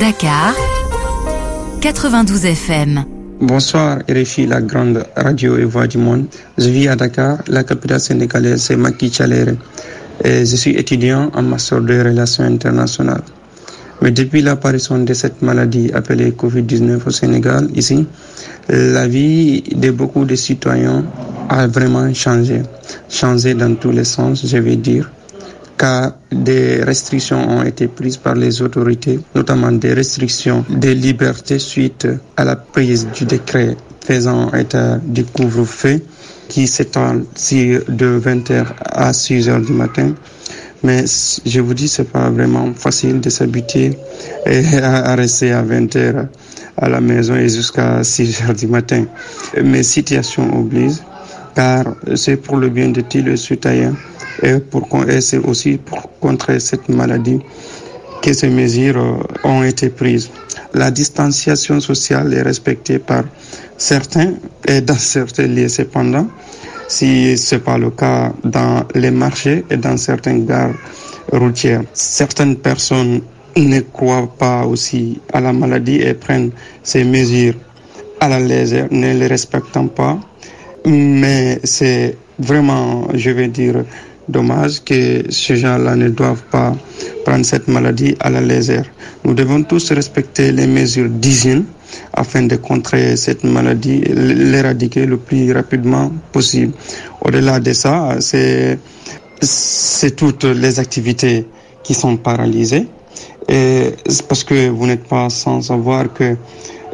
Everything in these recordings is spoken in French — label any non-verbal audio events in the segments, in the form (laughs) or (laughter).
Dakar, 92 FM. Bonsoir, RFI, la grande radio et voix du monde. Je vis à Dakar, la capitale sénégalaise, c'est Maki Chalere. Je suis étudiant en master de relations internationales. Mais depuis l'apparition de cette maladie appelée Covid-19 au Sénégal, ici, la vie de beaucoup de citoyens a vraiment changé. Changé dans tous les sens, je vais dire car des restrictions ont été prises par les autorités, notamment des restrictions des libertés suite à la prise du décret faisant état du couvre-feu qui s'étend de 20h à 6h du matin. Mais je vous dis, c'est pas vraiment facile de s'habituer à rester à 20h à la maison et jusqu'à 6h du matin. Mais situation oblige, car c'est pour le bien de tous les citoyens et, pour, c'est aussi pour contrer cette maladie que ces mesures euh, ont été prises. La distanciation sociale est respectée par certains et dans (laughs) certains lieux cependant, si ce n'est pas le cas dans les marchés et dans certaines gares routières. Certaines personnes ne croient pas aussi à la maladie et prennent ces mesures à la légère, ne les respectant pas. Mais c'est vraiment, je vais dire, dommage que ces gens-là ne doivent pas prendre cette maladie à la légère. Nous devons tous respecter les mesures d'hygiène afin de contrer cette maladie, l'éradiquer le plus rapidement possible. Au-delà de ça, c'est toutes les activités qui sont paralysées. Et parce que vous n'êtes pas sans savoir que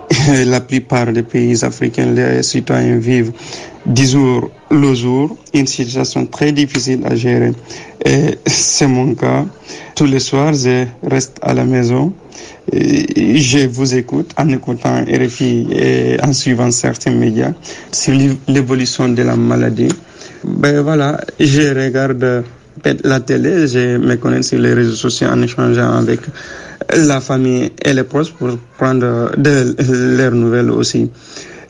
(laughs) la plupart des pays africains, les citoyens vivent 10 jours le jour, une situation très difficile à gérer. Et c'est mon cas. Tous les soirs, je reste à la maison. Je vous écoute en écoutant RFI et en suivant certains médias sur l'évolution de la maladie. Ben voilà, je regarde la télé, je me connais sur les réseaux sociaux en échangeant avec la famille et les proches pour prendre de leurs nouvelles aussi.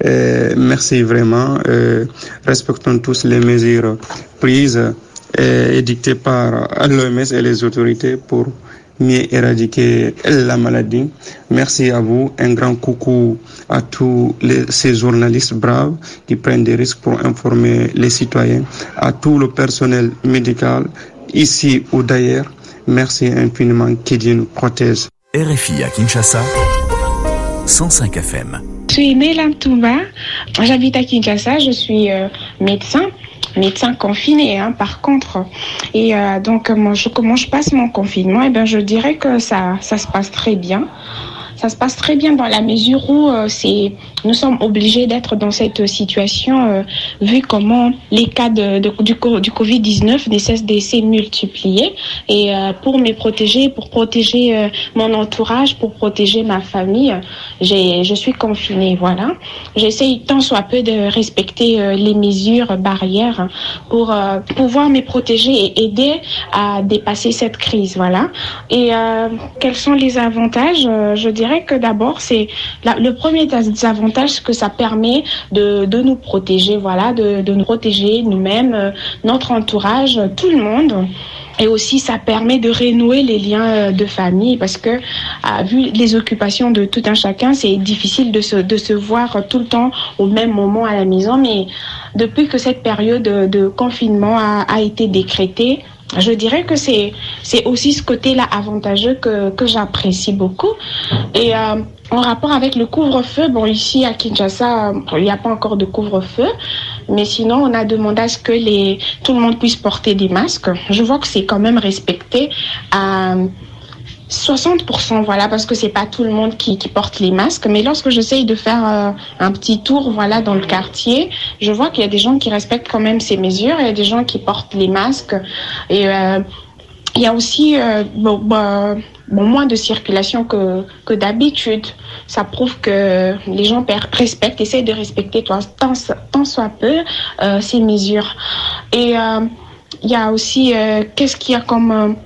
Euh, merci vraiment. Euh, respectons tous les mesures prises et dictées par l'OMS et les autorités pour mieux éradiquer la maladie. Merci à vous. Un grand coucou à tous les, ces journalistes braves qui prennent des risques pour informer les citoyens, à tout le personnel médical ici ou d'ailleurs. Merci infiniment. Que Dieu nous protège. RFI à Kinshasa, 105 FM. Je suis Mélam Touba, j'habite à Kinshasa, je suis euh, médecin médecin confiné hein, par contre. Et euh, donc moi, je, comment je passe mon confinement? Eh ben je dirais que ça ça se passe très bien ça se passe très bien dans la mesure où euh, c'est nous sommes obligés d'être dans cette situation euh, vu comment les cas de, du, du Covid-19 ne cessent de se multiplier. Et euh, pour me protéger, pour protéger mon entourage, pour protéger ma famille, j'ai, je suis confinée. Voilà. J'essaye tant soit peu de respecter les mesures barrières pour pouvoir me protéger et aider à dépasser cette crise. Voilà. Et quels sont les avantages? Je dirais que d'abord, c'est le premier des avantages que ça permet de, de nous protéger, voilà, de, de nous protéger nous-mêmes, euh, notre entourage, tout le monde. Et aussi, ça permet de renouer les liens euh, de famille parce que, à, vu les occupations de tout un chacun, c'est difficile de se, de se voir tout le temps au même moment à la maison. Mais depuis que cette période de confinement a, a été décrétée, je dirais que c'est c'est aussi ce côté-là avantageux que, que j'apprécie beaucoup. Et euh, en rapport avec le couvre-feu, bon ici à Kinshasa, il n'y a pas encore de couvre-feu, mais sinon on a demandé à ce que les tout le monde puisse porter des masques. Je vois que c'est quand même respecté. Euh, 60%, voilà, parce que c'est pas tout le monde qui, porte les masques. Mais lorsque j'essaye de faire euh, un petit tour, voilà, dans le quartier, je vois qu'il y a des gens qui respectent quand même ces mesures. Il y a des gens qui portent les masques. Et euh, il y a aussi euh, bah, moins de circulation que, d'habitude. Ça prouve que les gens respectent, essayent de respecter tant, tant soit peu ces mesures. Et il y a aussi, qu'est-ce qu'il y a comme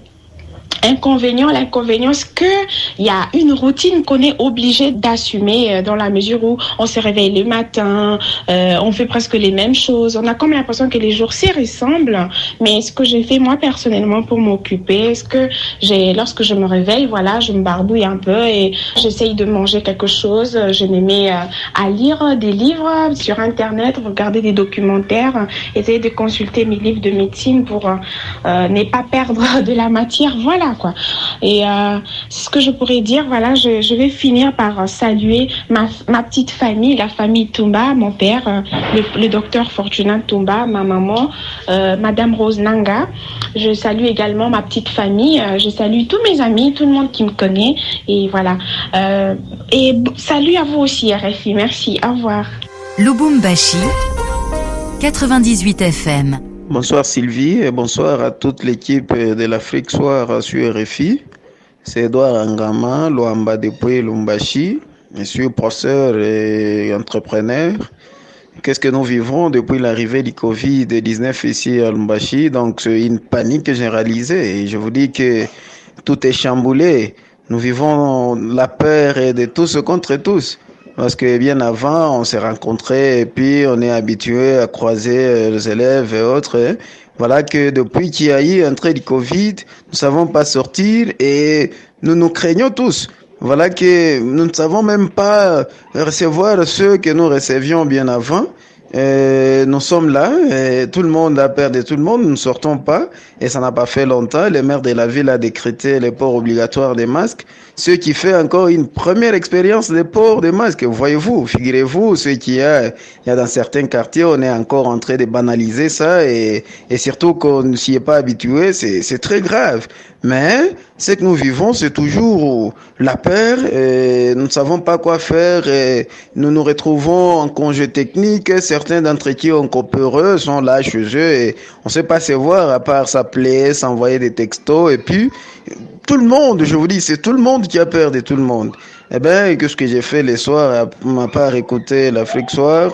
Inconvénient, l'inconvénient, c'est qu'il y a une routine qu'on est obligé d'assumer euh, dans la mesure où on se réveille le matin, euh, on fait presque les mêmes choses. On a comme l'impression que les jours s'y ressemblent. Mais ce que j'ai fait moi personnellement pour m'occuper, est-ce que j'ai, lorsque je me réveille, voilà, je me barbouille un peu et j'essaye de manger quelque chose. Je me mets à lire des livres sur Internet, regarder des documentaires, essayer de consulter mes livres de médecine pour euh, ne pas perdre (laughs) de la matière. Voilà Et euh, ce que je pourrais dire. Voilà, je, vais finir par saluer ma, petite famille, la famille Tumba, mon père, euh, le, docteur Fortuna Tumba, ma maman, euh, Madame Rose Nanga. Je salue également ma petite famille. Euh, je salue tous mes amis, tout le monde qui me connaît. Et voilà. Euh, et salut à vous aussi, RFI. Merci. Au revoir. Lubumbashi, 98 FM. Bonsoir Sylvie et bonsoir à toute l'équipe de l'Afrique Soir sur RFI. C'est Edouard Angama, Luamba depuis Lumbashi. Je suis professeur et entrepreneur. Qu'est-ce que nous vivons depuis l'arrivée du Covid-19 ici à Lumbashi? Donc c'est une panique généralisée je vous dis que tout est chamboulé. Nous vivons la peur de tous contre tous. Parce que bien avant, on s'est rencontrés et puis on est habitué à croiser les élèves et autres. Voilà que depuis qu'il y a eu un trait du Covid, nous ne savons pas sortir et nous nous craignons tous. Voilà que nous ne savons même pas recevoir ceux que nous recevions bien avant. Et nous sommes là, et tout le monde a perdu tout le monde, nous ne sortons pas, et ça n'a pas fait longtemps. Le maire de la ville a décrété le port obligatoire des masques, ce qui fait encore une première expérience de port des masques. Voyez-vous, figurez-vous, ce qu'il y a, y a dans certains quartiers, on est encore en train de banaliser ça, et, et surtout qu'on ne s'y est pas habitué, c'est très grave. Mais ce que nous vivons, c'est toujours la peur, et nous ne savons pas quoi faire, et nous nous retrouvons en congé technique, certains d'entre qui ont coopéreux sont là chez eux, et on ne sait pas se voir à part s'appeler, s'envoyer des textos, et puis tout le monde, je vous dis, c'est tout le monde qui a peur de tout le monde. Eh bien, qu'est-ce que j'ai fait les soirs, à ma part écouter l'Afrique Soir?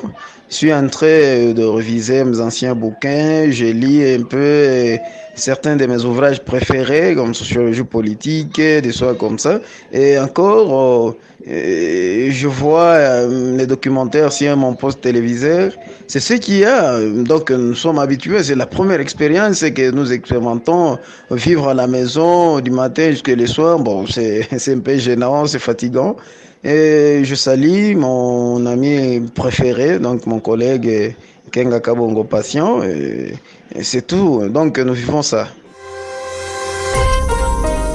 Je suis en train de réviser mes anciens bouquins, je lis un peu certains de mes ouvrages préférés, comme sociologie politique, des soirs comme ça. Et encore, euh, je vois euh, les documentaires sur mon poste téléviseur. C'est ce qu'il y a. Donc, nous sommes habitués. C'est la première expérience que nous expérimentons. Vivre à la maison du matin jusqu'à le soir, bon, (laughs) c'est un peu gênant, c'est fatigant. Et je salue mon ami préféré, donc mon collègue Kenga Kabongo Patient. Et, et c'est tout. Donc nous vivons ça.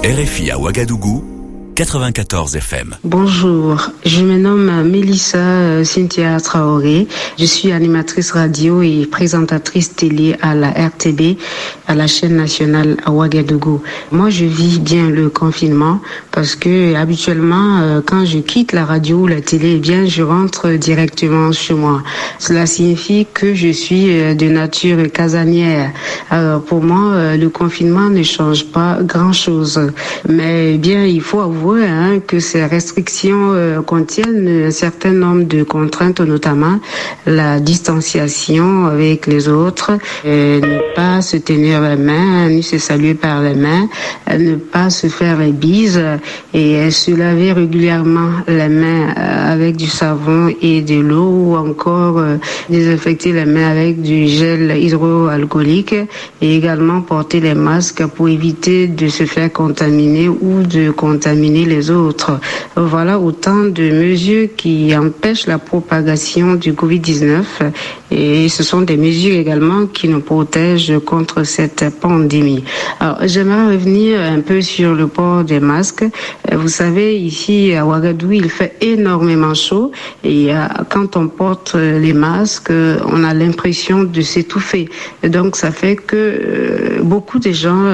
RFI à Ouagadougou, 94 FM. Bonjour, je me nomme Melissa Cynthia Traoré. Je suis animatrice radio et présentatrice télé à la RTB, à la chaîne nationale à Ouagadougou. Moi, je vis bien le confinement parce que habituellement, quand je quitte la radio ou la télé, eh bien, je rentre directement chez moi. Cela signifie que je suis de nature casanière. Alors, pour moi, le confinement ne change pas grand-chose. Mais bien, il faut avouer Hein, que ces restrictions euh, contiennent un certain nombre de contraintes, notamment la distanciation avec les autres, euh, ne pas se tenir la main, ni se saluer par la main, ne pas se faire les bises et se laver régulièrement les mains avec du savon et de l'eau ou encore désinfecter les mains avec du gel hydroalcoolique et également porter les masques pour éviter de se faire contaminer ou de contaminer les autres. Voilà autant de mesures qui empêchent la propagation du Covid-19 et ce sont des mesures également qui nous protègent contre cette pandémie. Alors, j'aimerais revenir un peu sur le port des masques. Vous savez, ici à Ouagadougou, il fait énormément chaud et quand on porte les masques, on a l'impression de s'étouffer. Donc, ça fait que beaucoup de gens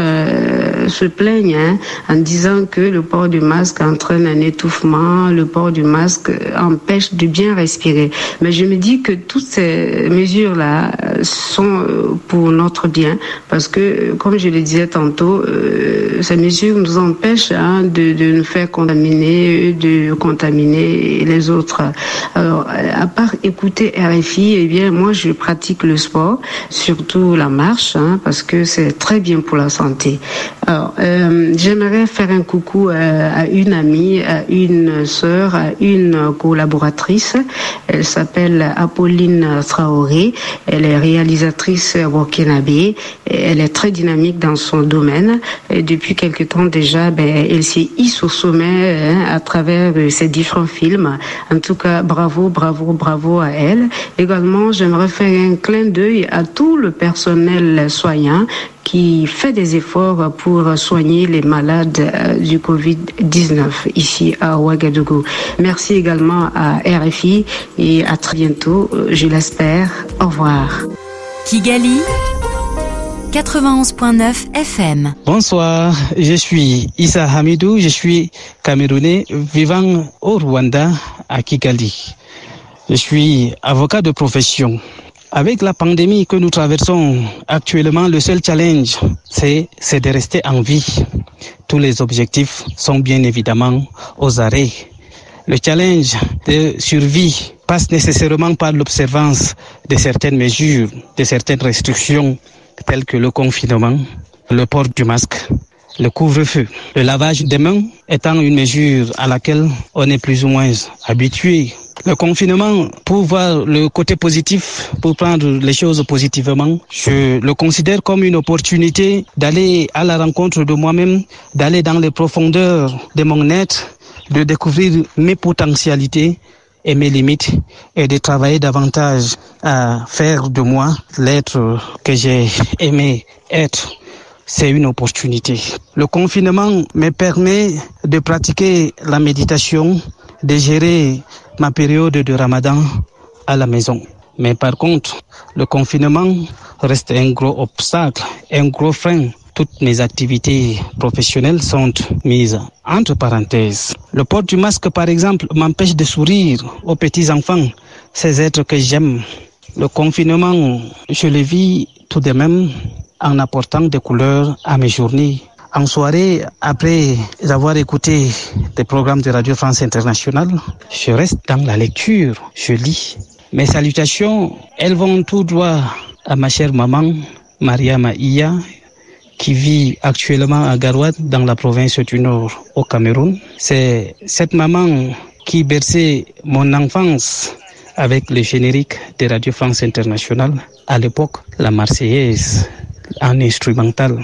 se plaignent hein, en disant que le port du masque entraîne un étouffement, le port du masque empêche de bien respirer. Mais je me dis que toutes ces mesures-là sont pour notre bien parce que, comme je le disais tantôt, ces mesures nous empêchent hein, de de, nous faire contaminer, de contaminer les autres. Alors, à part écouter RFI, eh bien, moi, je pratique le sport, surtout la marche, hein, parce que c'est très bien pour la santé. Alors, euh, j'aimerais faire un coucou à, à, une amie, à une sœur, à une collaboratrice. Elle s'appelle Apolline Traoré. Elle est réalisatrice burkinabé. Elle est très dynamique dans son domaine. Et depuis quelque temps déjà, ben, elle s'est hisse au sommet hein, à travers ses différents films. En tout cas, bravo, bravo, bravo à elle. Également, j'aimerais faire un clin d'œil à tout le personnel soignant qui fait des efforts pour soigner les malades du Covid-19 ici à Ouagadougou. Merci également à RFI et à très bientôt, je l'espère. Au revoir. Kigali 91.9 FM. Bonsoir, je suis Issa Hamidou, je suis camerounais vivant au Rwanda à Kigali. Je suis avocat de profession. Avec la pandémie que nous traversons actuellement, le seul challenge, c'est, de rester en vie. Tous les objectifs sont bien évidemment aux arrêts. Le challenge de survie passe nécessairement par l'observance de certaines mesures, de certaines restrictions, telles que le confinement, le port du masque, le couvre-feu, le lavage des mains étant une mesure à laquelle on est plus ou moins habitué. Le confinement, pour voir le côté positif, pour prendre les choses positivement, je le considère comme une opportunité d'aller à la rencontre de moi-même, d'aller dans les profondeurs de mon être, de découvrir mes potentialités et mes limites et de travailler davantage à faire de moi l'être que j'ai aimé être c'est une opportunité. Le confinement me permet de pratiquer la méditation, de gérer ma période de ramadan à la maison. Mais par contre, le confinement reste un gros obstacle, un gros frein. Toutes mes activités professionnelles sont mises entre parenthèses. Le port du masque, par exemple, m'empêche de sourire aux petits-enfants, ces êtres que j'aime. Le confinement, je le vis tout de même en apportant des couleurs à mes journées. En soirée, après avoir écouté des programmes de Radio France Internationale, je reste dans la lecture, je lis. Mes salutations, elles vont tout droit à ma chère maman, Maria Maïa, qui vit actuellement à Garouad, dans la province du Nord, au Cameroun. C'est cette maman qui berçait mon enfance avec le générique de Radio France Internationale. À l'époque, la Marseillaise en instrumental.